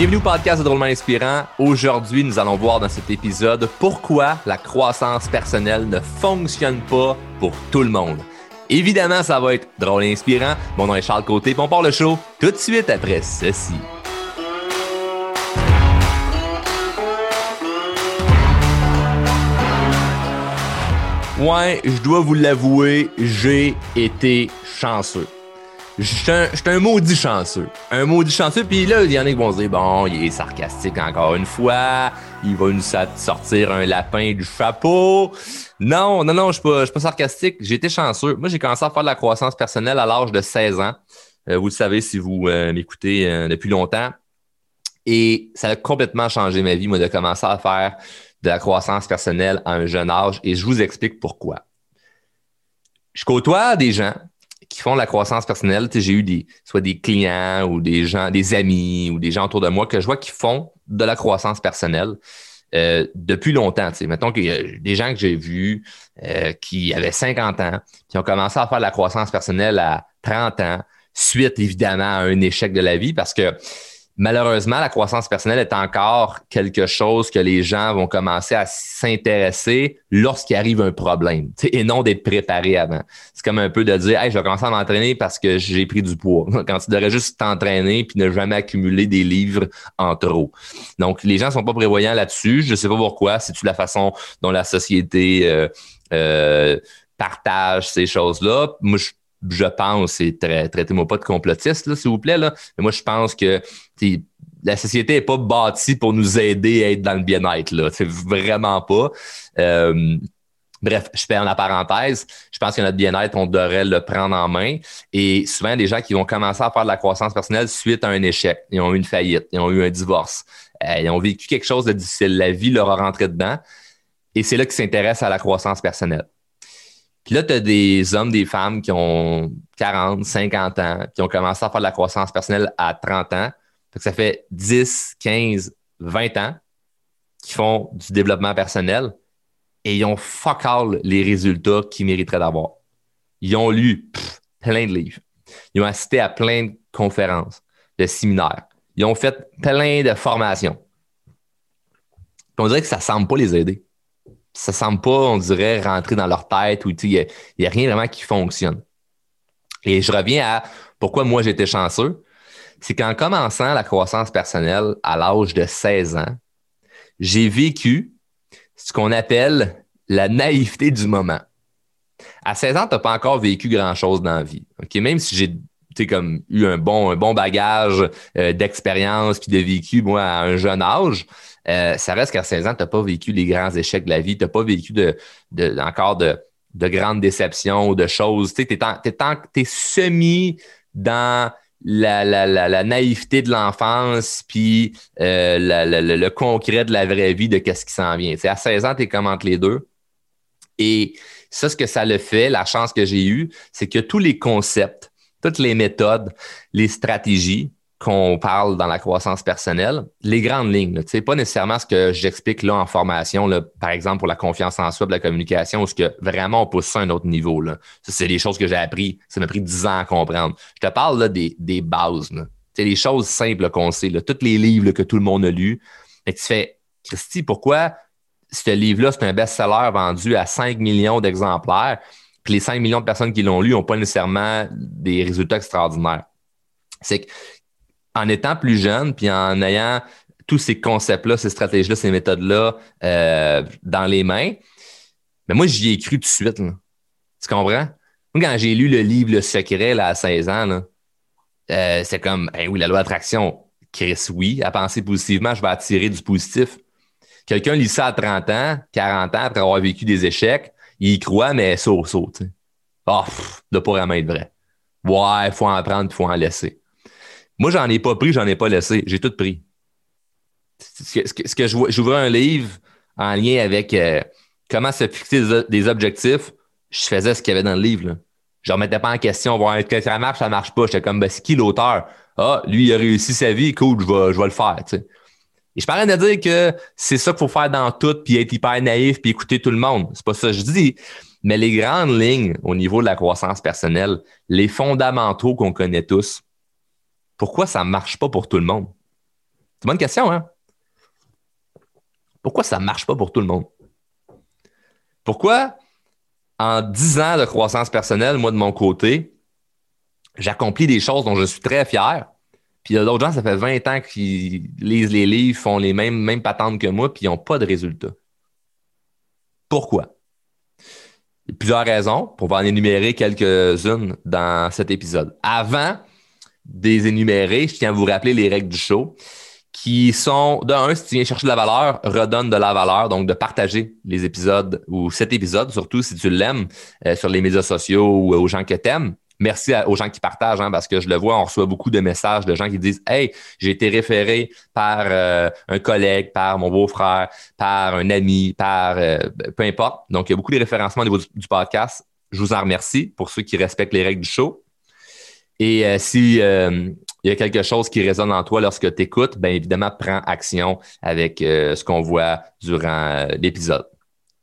Bienvenue au podcast de Drôlement Inspirant. Aujourd'hui, nous allons voir dans cet épisode pourquoi la croissance personnelle ne fonctionne pas pour tout le monde. Évidemment, ça va être drôle et inspirant. Mon nom est Charles Côté, puis on part le show tout de suite après ceci. Ouais, je dois vous l'avouer, j'ai été chanceux. Je suis un, un, maudit chanceux. Un maudit chanceux. Puis là, il y en a qui vont se dire, bon, il est sarcastique encore une fois. Il va nous sortir un lapin du chapeau. Non, non, non, je pas, suis pas sarcastique. Été chanceux. Moi, j'ai commencé à faire de la croissance personnelle à l'âge de 16 ans. Euh, vous le savez si vous euh, m'écoutez euh, depuis longtemps. Et ça a complètement changé ma vie, moi, de commencer à faire de la croissance personnelle à un jeune âge. Et je vous explique pourquoi. Je côtoie des gens qui font de la croissance personnelle. J'ai eu des, soit des clients ou des gens, des amis ou des gens autour de moi que je vois qui font de la croissance personnelle. Euh, depuis longtemps. sais, Mettons qu'il y a des gens que j'ai vus euh, qui avaient 50 ans, qui ont commencé à faire de la croissance personnelle à 30 ans, suite évidemment à un échec de la vie, parce que malheureusement, la croissance personnelle est encore quelque chose que les gens vont commencer à s'intéresser lorsqu'il arrive un problème, et non d'être préparé avant. C'est comme un peu de dire, hey, je vais commencer à m'entraîner parce que j'ai pris du poids. Quand tu devrais juste t'entraîner puis ne jamais accumuler des livres en trop. Donc, les gens sont pas prévoyants là-dessus. Je sais pas pourquoi. C'est-tu la façon dont la société euh, euh, partage ces choses-là? Moi, je je pense, c'est très, traitez-moi pas de complotiste, s'il vous plaît, là. Mais moi, je pense que la société n'est pas bâtie pour nous aider à être dans le bien-être, là. C'est vraiment pas. Euh, bref, je en la parenthèse. Je pense que notre bien-être, on devrait le prendre en main. Et souvent, des gens qui vont commencer à faire de la croissance personnelle suite à un échec. Ils ont eu une faillite, ils ont eu un divorce, euh, ils ont vécu quelque chose de difficile. La vie leur a rentré dedans. Et c'est là qu'ils s'intéressent à la croissance personnelle. Puis là, tu as des hommes, des femmes qui ont 40, 50 ans, qui ont commencé à faire de la croissance personnelle à 30 ans. ça fait 10, 15, 20 ans qui font du développement personnel et ils ont fuck all les résultats qu'ils mériteraient d'avoir. Ils ont lu plein de livres. Ils ont assisté à plein de conférences, de séminaires. Ils ont fait plein de formations. on dirait que ça ne semble pas les aider ça semble pas, on dirait, rentrer dans leur tête où il n'y a, rien vraiment qui fonctionne. Et je reviens à pourquoi moi j'étais chanceux. C'est qu'en commençant la croissance personnelle à l'âge de 16 ans, j'ai vécu ce qu'on appelle la naïveté du moment. À 16 ans, tu n'as pas encore vécu grand-chose dans la vie. Même si j'ai comme eu un bon, un bon bagage euh, d'expérience puis de vécu, moi, à un jeune âge, euh, ça reste qu'à 16 ans, tu n'as pas vécu les grands échecs de la vie, tu n'as pas vécu de, encore de, grandes déceptions ou de choses. Tu es, semi dans la, naïveté de l'enfance, puis euh, le concret de la vraie vie de qu'est-ce qui s'en vient. à 16 ans, tu es comme entre les deux. Et ça, ce que ça le fait, la chance que j'ai eue, c'est que tous les concepts, toutes les méthodes, les stratégies, qu'on parle dans la croissance personnelle, les grandes lignes, sais, pas nécessairement ce que j'explique là en formation, là, par exemple pour la confiance en soi, de la communication, où ce que vraiment on pousse ça à un autre niveau. Là. Ça, c'est des choses que j'ai appris. Ça m'a pris dix ans à comprendre. Je te parle là, des, des bases. C'est les choses simples qu'on sait, là, tous les livres que tout le monde a lus. Et tu fais, Christy, pourquoi ce livre-là, c'est un best-seller vendu à 5 millions d'exemplaires, puis les 5 millions de personnes qui l'ont lu n'ont pas nécessairement des résultats extraordinaires? C'est que en étant plus jeune, puis en ayant tous ces concepts-là, ces stratégies-là, ces méthodes-là euh, dans les mains, mais moi, j'y ai cru tout de suite. Tu comprends? Moi, quand j'ai lu le livre Le Secret à 16 ans, euh, c'est comme, oui, la loi d'attraction, Chris, oui, à penser positivement, je vais attirer du positif. Quelqu'un lit ça à 30 ans, 40 ans, après avoir vécu des échecs, il y croit, mais saut, saut, tu sais. Oh, de pas vraiment être vrai. Ouais, faut en prendre, faut en laisser. Moi, j'en ai pas pris, j'en ai pas laissé. J'ai tout pris. Ce que, ce que, j'ouvrais un livre en lien avec euh, comment se fixer des, objectifs, je faisais ce qu'il y avait dans le livre. Là. Je ne remettais pas en question, voir que ça marche, ça marche pas? J'étais comme, ben, c'est qui l'auteur? Ah, lui, il a réussi sa vie, cool, je je vais le faire. Et je parlais de dire que c'est ça qu'il faut faire dans tout, puis être hyper naïf, puis écouter tout le monde. C'est pas ça que je dis. Mais les grandes lignes au niveau de la croissance personnelle, les fondamentaux qu'on connaît tous, pourquoi ça ne marche pas pour tout le monde? C'est une bonne question, hein? Pourquoi ça ne marche pas pour tout le monde? Pourquoi, en 10 ans de croissance personnelle, moi, de mon côté, j'accomplis des choses dont je suis très fier, puis il y a d'autres gens, ça fait 20 ans qu'ils lisent les livres, font les mêmes, mêmes patentes que moi, puis ils n'ont pas de résultats. Pourquoi? Il y a plusieurs raisons. On va en énumérer quelques-unes dans cet épisode. Avant des énumérer, je tiens à vous rappeler les règles du show qui sont, de un, si tu viens chercher de la valeur, redonne de la valeur, donc de partager les épisodes ou cet épisode, surtout si tu l'aimes, euh, sur les médias sociaux ou aux gens que tu aimes. Merci aux gens qui partagent, hein, parce que je le vois, on reçoit beaucoup de messages de gens qui disent Hey, j'ai été référé par euh, un collègue, par mon beau-frère, par un ami, par euh, peu importe. Donc, il y a beaucoup de référencements au niveau du, podcast. Je vous en remercie pour ceux qui respectent les règles du show. Et euh, si il y a quelque chose qui résonne en toi lorsque tu écoutes, bien évidemment, prends action avec ce qu'on voit durant l'épisode.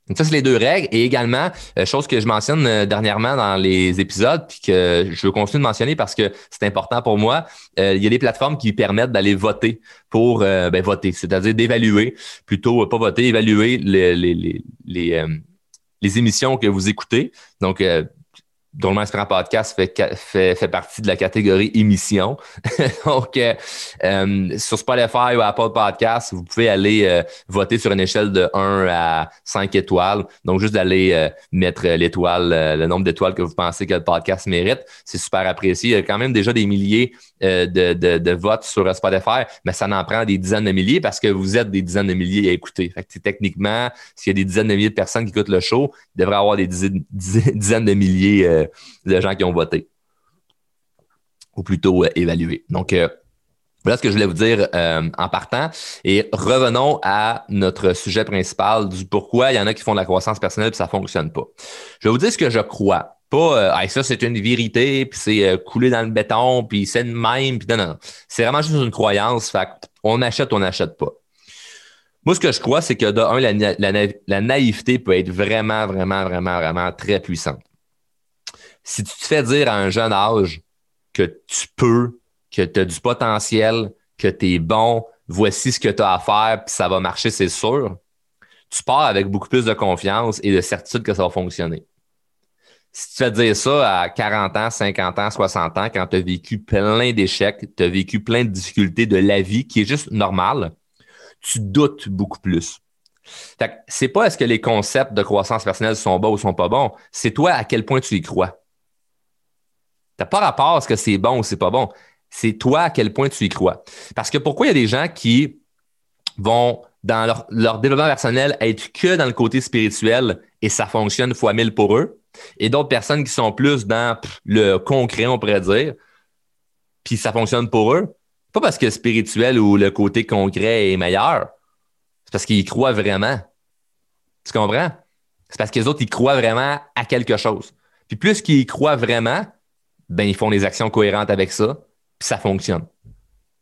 Donc ça, c'est les deux règles. Et également, euh, chose que je mentionne euh, dernièrement dans les épisodes, puis que je veux continuer de mentionner parce que c'est important pour moi, euh, il y a des plateformes qui permettent d'aller voter pour ben, voter, c'est-à-dire d'évaluer, plutôt pas voter, évaluer les, les, les, les, les émissions que vous écoutez. Donc, dont le Inspirant Podcast fait, fait, fait, partie de la catégorie émission. Donc, euh, euh, sur Spotify ou Apple Podcast, vous pouvez aller euh, voter sur une échelle de 1 à 5 étoiles. Donc, juste d'aller mettre l'étoile, le nombre d'étoiles que vous pensez que le podcast mérite. C'est super apprécié. Il y a quand même déjà des milliers de, de, de, votes sur Spotify, mais ça en prend des dizaines de milliers parce que vous êtes des dizaines de milliers à écouter. Fait que, techniquement, s'il y a des dizaines de milliers de personnes qui écoutent le show, il devrait y avoir des dizaines, dizaines de milliers de gens qui ont voté. Ou plutôt euh, évalué. Donc, euh, voilà ce que je voulais vous dire euh, en partant. Et revenons à notre sujet principal du pourquoi il y en a qui font de la croissance personnelle et ça ne fonctionne pas. Je vais vous dire ce que je crois. Pas ça, c'est une vérité, puis c'est coulé dans le béton, puis c'est le même, puis non, non. C'est vraiment juste une croyance. Fait on achète, on n'achète pas. Moi, ce que je crois, c'est que de un, la, naïveté peut être vraiment, vraiment, vraiment, vraiment très puissante si tu te fais dire à un jeune âge que tu peux, que tu as du potentiel, que tu es bon, voici ce que tu as à faire, puis ça va marcher, c'est sûr, tu pars avec beaucoup plus de confiance et de certitude que ça va fonctionner. Si tu te fais dire ça à 40 ans, 50 ans, 60 ans, quand tu as vécu plein d'échecs, tu as vécu plein de difficultés de la vie qui est juste normal, tu doutes beaucoup plus. C'est pas est-ce que les concepts de croissance personnelle sont bons ou sont pas bons, c'est toi à quel point tu y crois. T'as pas rapport à ce que c'est bon ou c'est pas bon. C'est toi à quel point tu y crois. Parce que pourquoi il y a des gens qui vont, dans leur, développement personnel, être que dans le côté spirituel et ça fonctionne fois mille pour eux, et d'autres personnes qui sont plus dans le concret, on pourrait dire, puis ça fonctionne pour eux. Pas parce que spirituel ou le côté concret est meilleur, c'est parce qu'ils croient vraiment. Tu comprends? C'est parce que les autres, ils croient vraiment à quelque chose. Puis plus qu'ils y croient vraiment, ben ils font des actions cohérentes avec ça, puis ça fonctionne.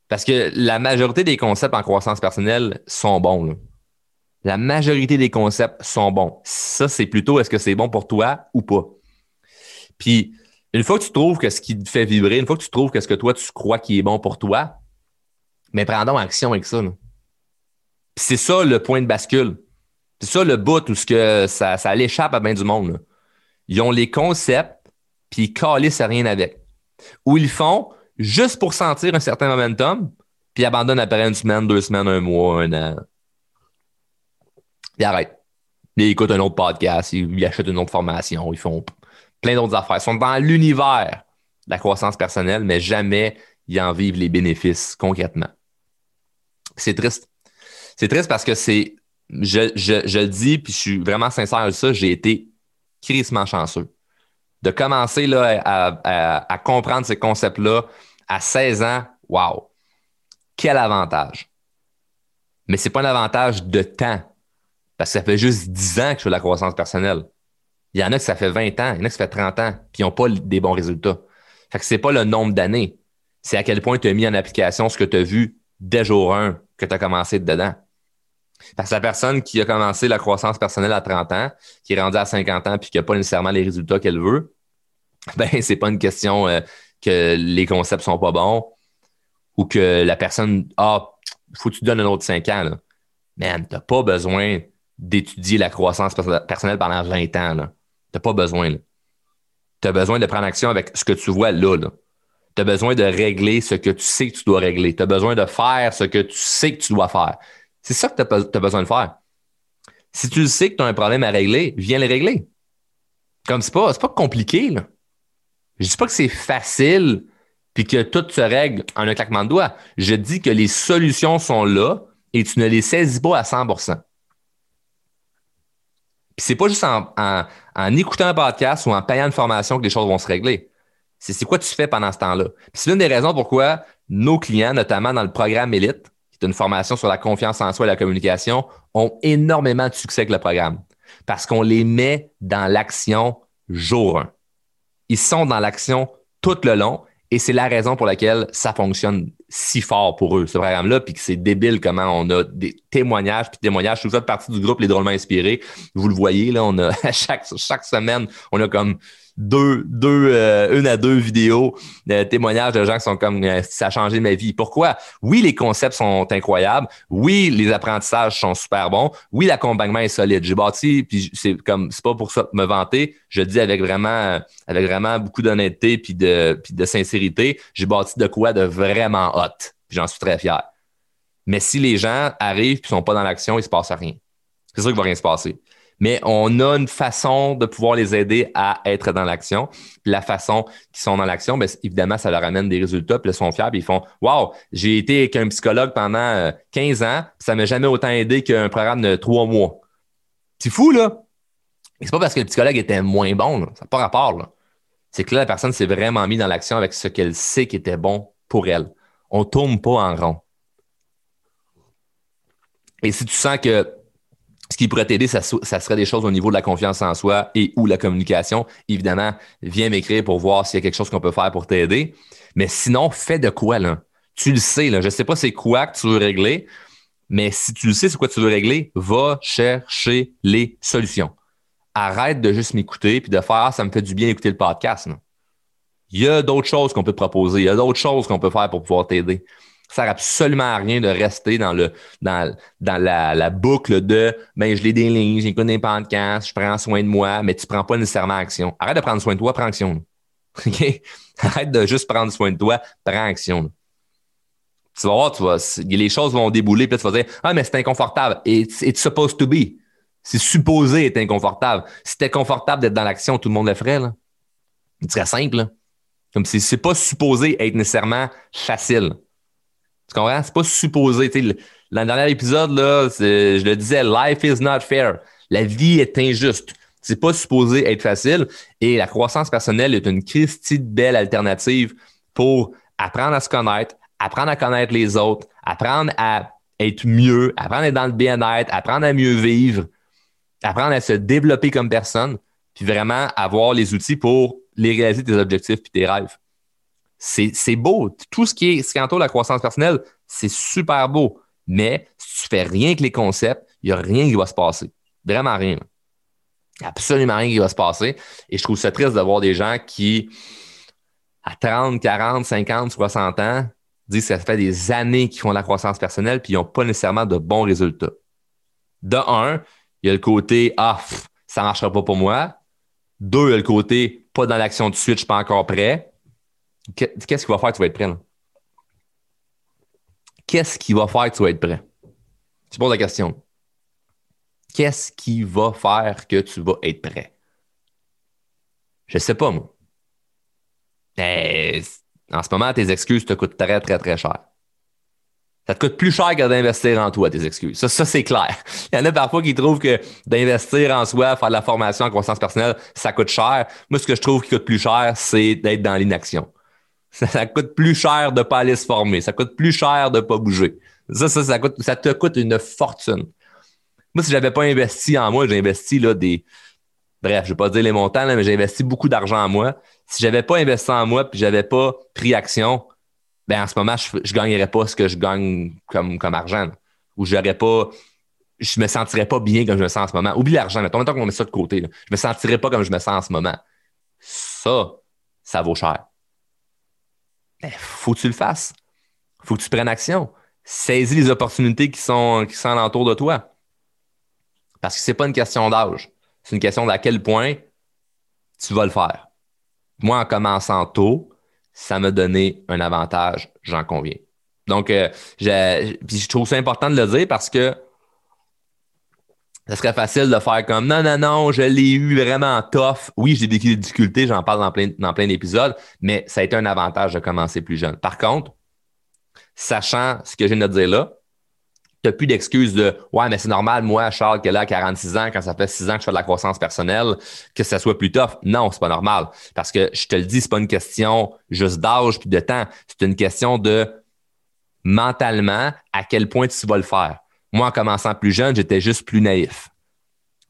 Parce que la majorité des concepts en croissance personnelle sont bons. La majorité des concepts sont bons. Ça, c'est plutôt est-ce que c'est bon pour toi ou pas? Puis, une fois que tu trouves que ce qui te fait vibrer, une fois que tu trouves que ce que toi, tu crois qui est bon pour toi, mais prends donc action avec ça. C'est ça le point de bascule. C'est ça le bout où ce que ça, ça l'échappe à bien du monde. Ils ont les concepts, puis ils calissent rien avec. Ou ils font juste pour sentir un certain momentum, puis ils abandonnent après une semaine, deux semaines, un mois, un an. Ils arrêtent. Ils écoutent un autre podcast, ils, achètent une autre formation, ils font plein d'autres affaires. Ils sont dans l'univers de la croissance personnelle, mais jamais ils en vivent les bénéfices concrètement. C'est triste. C'est triste parce que c'est, je, je, le dis, puis je suis vraiment sincère à ça, j'ai été crissement chanceux de commencer là, à, comprendre ces concepts-là à 16 ans, wow, quel avantage. Mais ce n'est pas un avantage de temps, parce que ça fait juste 10 ans que je fais de la croissance personnelle. Il y en a que ça fait 20 ans, il y en a que ça fait 30 ans, puis ils n'ont pas des bons résultats. Fait que ce n'est pas le nombre d'années, c'est à quel point tu as mis en application ce que tu as vu dès jour 1 que tu as commencé dedans. Parce que la personne qui a commencé la croissance personnelle à 30 ans, qui est rendue à 50 ans puis qui n'a pas nécessairement les résultats qu'elle veut, ben c'est pas une question euh, que les concepts sont pas bons ou que la personne ah faut que tu donnes un autre 5 ans. Là. Man, t'as pas besoin d'étudier la croissance personnelle pendant 20 ans. Tu n'as pas besoin. Tu as besoin de prendre action avec ce que tu vois là. Tu as besoin de régler ce que tu sais que tu dois régler. Tu as besoin de faire ce que tu sais que tu dois faire. C'est ça que tu as, besoin de faire. Si tu sais que tu as un problème à régler, viens le régler. Comme c'est pas, pas compliqué. Je dis pas que c'est facile puis que tout se règle en un claquement de doigts. Je dis que les solutions sont là et tu ne les saisis pas à 100% puis c'est pas juste en, écoutant un podcast ou en payant une formation que les choses vont se régler. C'est quoi tu fais pendant ce temps-là? c'est l'une des raisons pourquoi nos clients, notamment dans le programme Elite, qui est une formation sur la confiance en soi et la communication, ont énormément de succès avec le programme. Parce qu'on les met dans l'action jour 1. Ils sont dans l'action tout le long et c'est la raison pour laquelle ça fonctionne si fort pour eux, ce programme-là, puis que c'est débile comment on a des témoignages, puis témoignages. Tout ça partie du groupe Les Drôlement Inspirés. Vous le voyez, là, on a chaque, chaque semaine, on a comme deux, deux, euh, une à deux vidéos de témoignages de gens qui sont comme euh, ça a changé ma vie. Pourquoi? Oui, les concepts sont incroyables. Oui, les apprentissages sont super bons. Oui, l'accompagnement est solide. J'ai bâti, puis c'est comme c'est pas pour ça me vanter. Je dis avec vraiment, avec vraiment beaucoup d'honnêteté puis de, puis de sincérité. J'ai bâti de quoi de vraiment hot. J'en suis très fier. Mais si les gens arrivent et sont pas dans l'action, il se passe rien. C'est sûr qu'il va rien se passer mais on a une façon de pouvoir les aider à être dans l'action. la façon qu'ils sont dans l'action, bien, évidemment, ça leur amène des résultats, puis ils sont fiers, ils font Wow, j'ai été avec un psychologue pendant 15 euh, ans, puis ça m'a jamais autant aidé qu'un programme de trois mois. C'est fou, là. Et c'est pas parce que le psychologue était moins bon, ça n'a pas rapport. C'est que là, la personne s'est vraiment mise dans l'action avec ce qu'elle sait qui était bon pour elle. On ne tourne pas en rond. Et si tu sens que ce qui pourrait t'aider, ça, serait des choses au niveau de la confiance en soi et ou la communication. Évidemment, viens m'écrire pour voir s'il y a quelque chose qu'on peut faire pour t'aider. Mais sinon, fais de quoi, là? Tu le sais, là. Je ne sais pas c'est quoi que tu veux régler, mais si tu le sais c'est quoi tu veux régler, va chercher les solutions. Arrête de juste m'écouter puis de faire ah, ça me fait du bien d'écouter le podcast. Il y a d'autres choses qu'on peut te proposer, il y a d'autres choses qu'on peut faire pour pouvoir t'aider. Ça sert absolument à rien de rester dans le dans, dans la, boucle de ben je lis des lignes, j'écoute des podcasts, je prends soin de moi, mais tu prends pas nécessairement action. Arrête de prendre soin de toi, prends action. Arrête de juste prendre soin de toi, prends action. Tu vas voir, tu vas, les choses vont débouler, puis tu vas dire Ah, mais c'est inconfortable. It's, supposed to be. C'est supposé être inconfortable. Si c'était confortable d'être dans l'action, tout le monde le ferait. Là. Ce serait simple. Là. Comme si c'est pas supposé être nécessairement facile. Tu comprends? C'est pas supposé. Dans le dernier épisode, là, je le disais, life is not fair. La vie est injuste. C'est pas supposé être facile. Et la croissance personnelle est une Christie belle alternative pour apprendre à se connaître, apprendre à connaître les autres, apprendre à être mieux, apprendre à être dans le bien-être, apprendre à mieux vivre, apprendre à se développer comme personne, puis vraiment avoir les outils pour les réaliser tes objectifs puis tes rêves c'est beau. Tout ce qui, est, ce qui entoure la croissance personnelle, c'est super beau. Mais si tu fais rien que les concepts, il n'y a rien qui va se passer. Vraiment rien. Absolument rien qui va se passer. Et je trouve ça triste d'avoir des gens qui, à 30, 40, 50, 60 ans, disent que ça fait des années qu'ils font la croissance personnelle puis ils n'ont pas nécessairement de bons résultats. De un, il y a le côté Ah, ça ne marchera pas pour moi. Deux, il y a le côté pas dans l'action de suite, je suis pas encore prêt. Qu'est-ce qui va faire que tu vas être prêt? Qu'est-ce qui va faire que tu vas être prêt? Tu poses la question. Qu'est-ce qui va faire que tu vas être prêt? Je ne sais pas, moi. Mais en ce moment, tes excuses te coûtent très, très, très cher. Ça te coûte plus cher que d'investir en toi, tes excuses. Ça, ça c'est clair. Il y en a parfois qui trouvent que d'investir en soi, faire de la formation en croissance personnelle, ça coûte cher. Moi, ce que je trouve qui coûte plus cher, c'est d'être dans l'inaction. Ça, coûte plus cher de pas aller se former. Ça coûte plus cher de pas bouger. Ça, ça, ça, coûte, ça te coûte une fortune. Moi, si je n'avais pas investi en moi, j'ai investi là, des. Bref, je vais pas dire les montants, mais j'ai investi beaucoup d'argent en moi. Si je n'avais pas investi en moi puis je n'avais pas pris action, ben en ce moment, je ne gagnerais pas ce que je gagne comme, comme argent. Ou je pas. Je me sentirais pas bien comme je me sens en ce moment. Oublie l'argent, mais temps qu'on met ça de côté. Là. Je me sentirais pas comme je me sens en ce moment. Ça, ça vaut cher. Ben, faut que tu le fasses. faut que tu prennes action. saisis les opportunités qui sont, qui sont de toi. Parce que c'est pas une question d'âge. C'est une question d'à quel point tu vas le faire. Moi, en commençant tôt, ça m'a donné un avantage, j'en conviens. Donc, euh, je trouve ça important de le dire parce que ça serait facile de faire comme non, non, non, je l'ai eu vraiment tough. Oui, j'ai des difficultés, j'en parle dans plein, dans plein d'épisodes, mais ça a été un avantage de commencer plus jeune. Par contre, sachant ce que je viens de dire là, tu n'as plus d'excuses de Ouais, mais c'est normal, moi, Charles, qui est là à 46 ans, quand ça fait 6 ans que je fais de la croissance personnelle, que ça soit plus tough. Non, c'est pas normal. Parce que je te le dis, c'est pas une question juste d'âge puis de temps. C'est une question de mentalement à quel point tu vas le faire. Moi, en commençant plus jeune, j'étais juste plus naïf.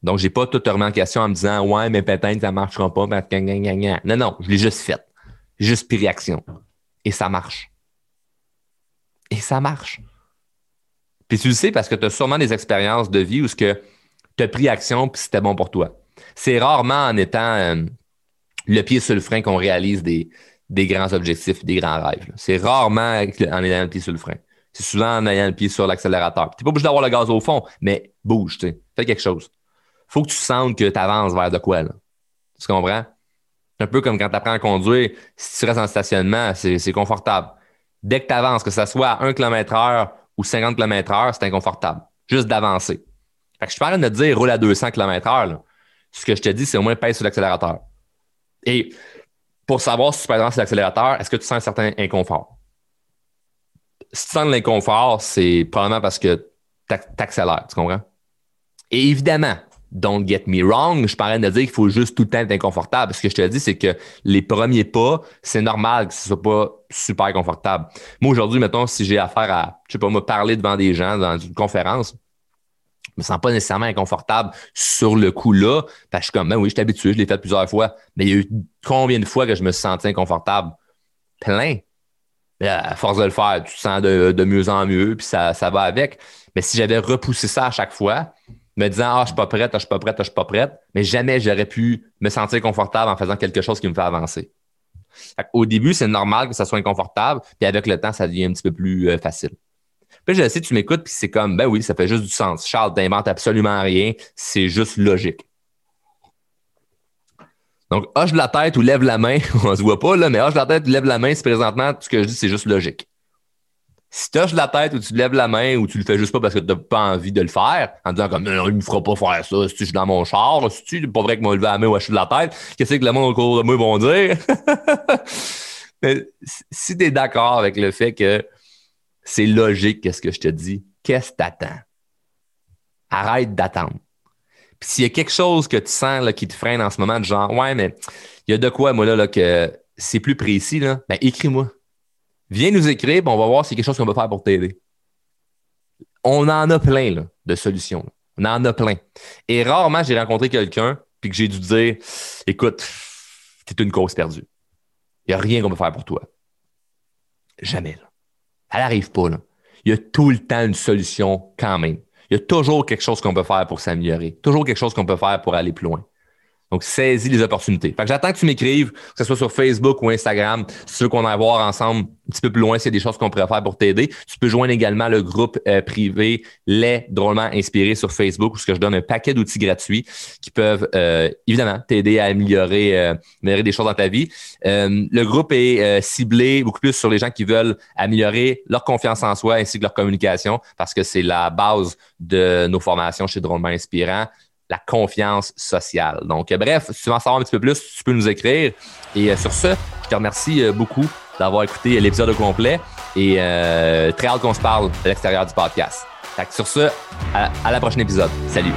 Donc, j'ai pas tout remis en question en me disant Ouais, mais peut-être ça marchera pas. Non, non, je l'ai juste fait. Juste pris réaction. Et ça marche. Et ça marche. Puis tu le sais parce que tu as sûrement des expériences de vie où ce que tu as pris action puis c'était bon pour toi. C'est rarement en étant euh, le pied sur le frein qu'on réalise des, grands objectifs, des grands rêves. C'est rarement en ayant le pied sur le frein. C'est souvent en ayant le pied sur l'accélérateur. Tu n'es pas obligé d'avoir le gaz au fond, mais bouge. Fais quelque chose. faut que tu sentes que tu avances vers de quoi. Là. Tu comprends? Un peu comme quand tu apprends à conduire, si tu restes en stationnement, c'est confortable. Dès que tu avances, que ce soit à 1 km heure ou 50 km heure, c'est inconfortable. Juste d'avancer. Fait que je suis pas de te dire roule à 200 km heure. Ce que je te dis, c'est au moins pèse sur l'accélérateur. Et pour savoir si tu pèses sur l'accélérateur, est-ce que tu sens un certain inconfort? Si tu sens de l'inconfort, c'est probablement parce que tu accélères, tu comprends? Et évidemment, don't get me wrong, je parlais de dire qu'il faut juste tout le temps être inconfortable. Ce que je te dis, c'est que les premiers pas, c'est normal que ce soit pas super confortable. Moi, aujourd'hui, mettons, si j'ai affaire à, je sais pas, me parler devant des gens dans une conférence, je me sens pas nécessairement inconfortable sur le coup-là. Parce que je suis comme, ben oui, je suis habitué, je l'ai fait plusieurs fois. Mais il y a eu combien de fois que je me suis senti inconfortable? Plein. À force de le faire, tu te sens de, mieux en mieux, puis ça, ça va avec. Mais si j'avais repoussé ça à chaque fois, me disant Ah, je suis pas prête, ah, je suis pas prête, ah, je suis pas prête, mais jamais j'aurais pu me sentir confortable en faisant quelque chose qui me fait avancer. Au début, c'est normal que ça soit inconfortable, puis avec le temps, ça devient un petit peu plus euh, facile. Puis je sais, tu m'écoutes, puis c'est comme Ben oui, ça fait juste du sens. Charles, t'inventes absolument rien, c'est juste logique. Donc, hoche la tête ou lève la main, on se voit pas là, mais hoche la tête ou lève la main, c'est présentement, ce que je dis, c'est juste logique. Si tu la tête ou tu lèves la main ou tu le fais juste pas parce que tu n'as pas envie de le faire, en disant comme non, il me fera pas faire ça, si je suis dans mon char, si tu pas vrai que moi lever la main ou acheter de la tête, qu'est-ce que le monde autour de moi vont dire? Mais si tu es d'accord avec le fait que c'est logique, qu'est-ce que je te dis, qu'est-ce que t'attends? Arrête d'attendre. Puis s'il y a quelque chose que tu sens là, qui te freine en ce moment, de genre, ouais, mais il y a de quoi, moi, là, là que c'est plus précis, là, ben écris-moi. Viens nous écrire, on va voir si c'est quelque chose qu'on peut faire pour t'aider. On en a plein de solutions. On en a plein. Et rarement, j'ai rencontré quelqu'un puis que j'ai dû dire Écoute, t'es une cause perdue. Il n'y a rien qu'on peut faire pour toi. Jamais. Elle n'arrive pas. Là. Il y a tout le temps une solution quand même. Il y a toujours quelque chose qu'on peut faire pour s'améliorer. Toujours quelque chose qu'on peut faire pour aller plus loin. Donc, saisis les opportunités. Fait que j'attends que tu m'écrives, que ce soit sur Facebook ou Instagram, si tu veux qu'on aille voir ensemble un petit peu plus loin s'il y a des choses qu'on pourrait faire pour t'aider. Tu peux joindre également le groupe euh, privé Les Drôlement Inspirés sur Facebook où je donne un paquet d'outils gratuits qui peuvent euh, évidemment t'aider à améliorer, euh, améliorer des choses dans ta vie. le groupe est ciblé beaucoup plus sur les gens qui veulent améliorer leur confiance en soi ainsi que leur communication parce que c'est la base de nos formations chez Drôlement Inspirant la confiance sociale. Donc, euh, bref, si tu veux en savoir un petit peu plus, tu peux nous écrire. Et euh, sur ce, je te remercie euh, beaucoup d'avoir écouté l'épisode complet et très hâte qu'on se parle à l'extérieur du podcast. sur ce, à la prochaine épisode. Salut!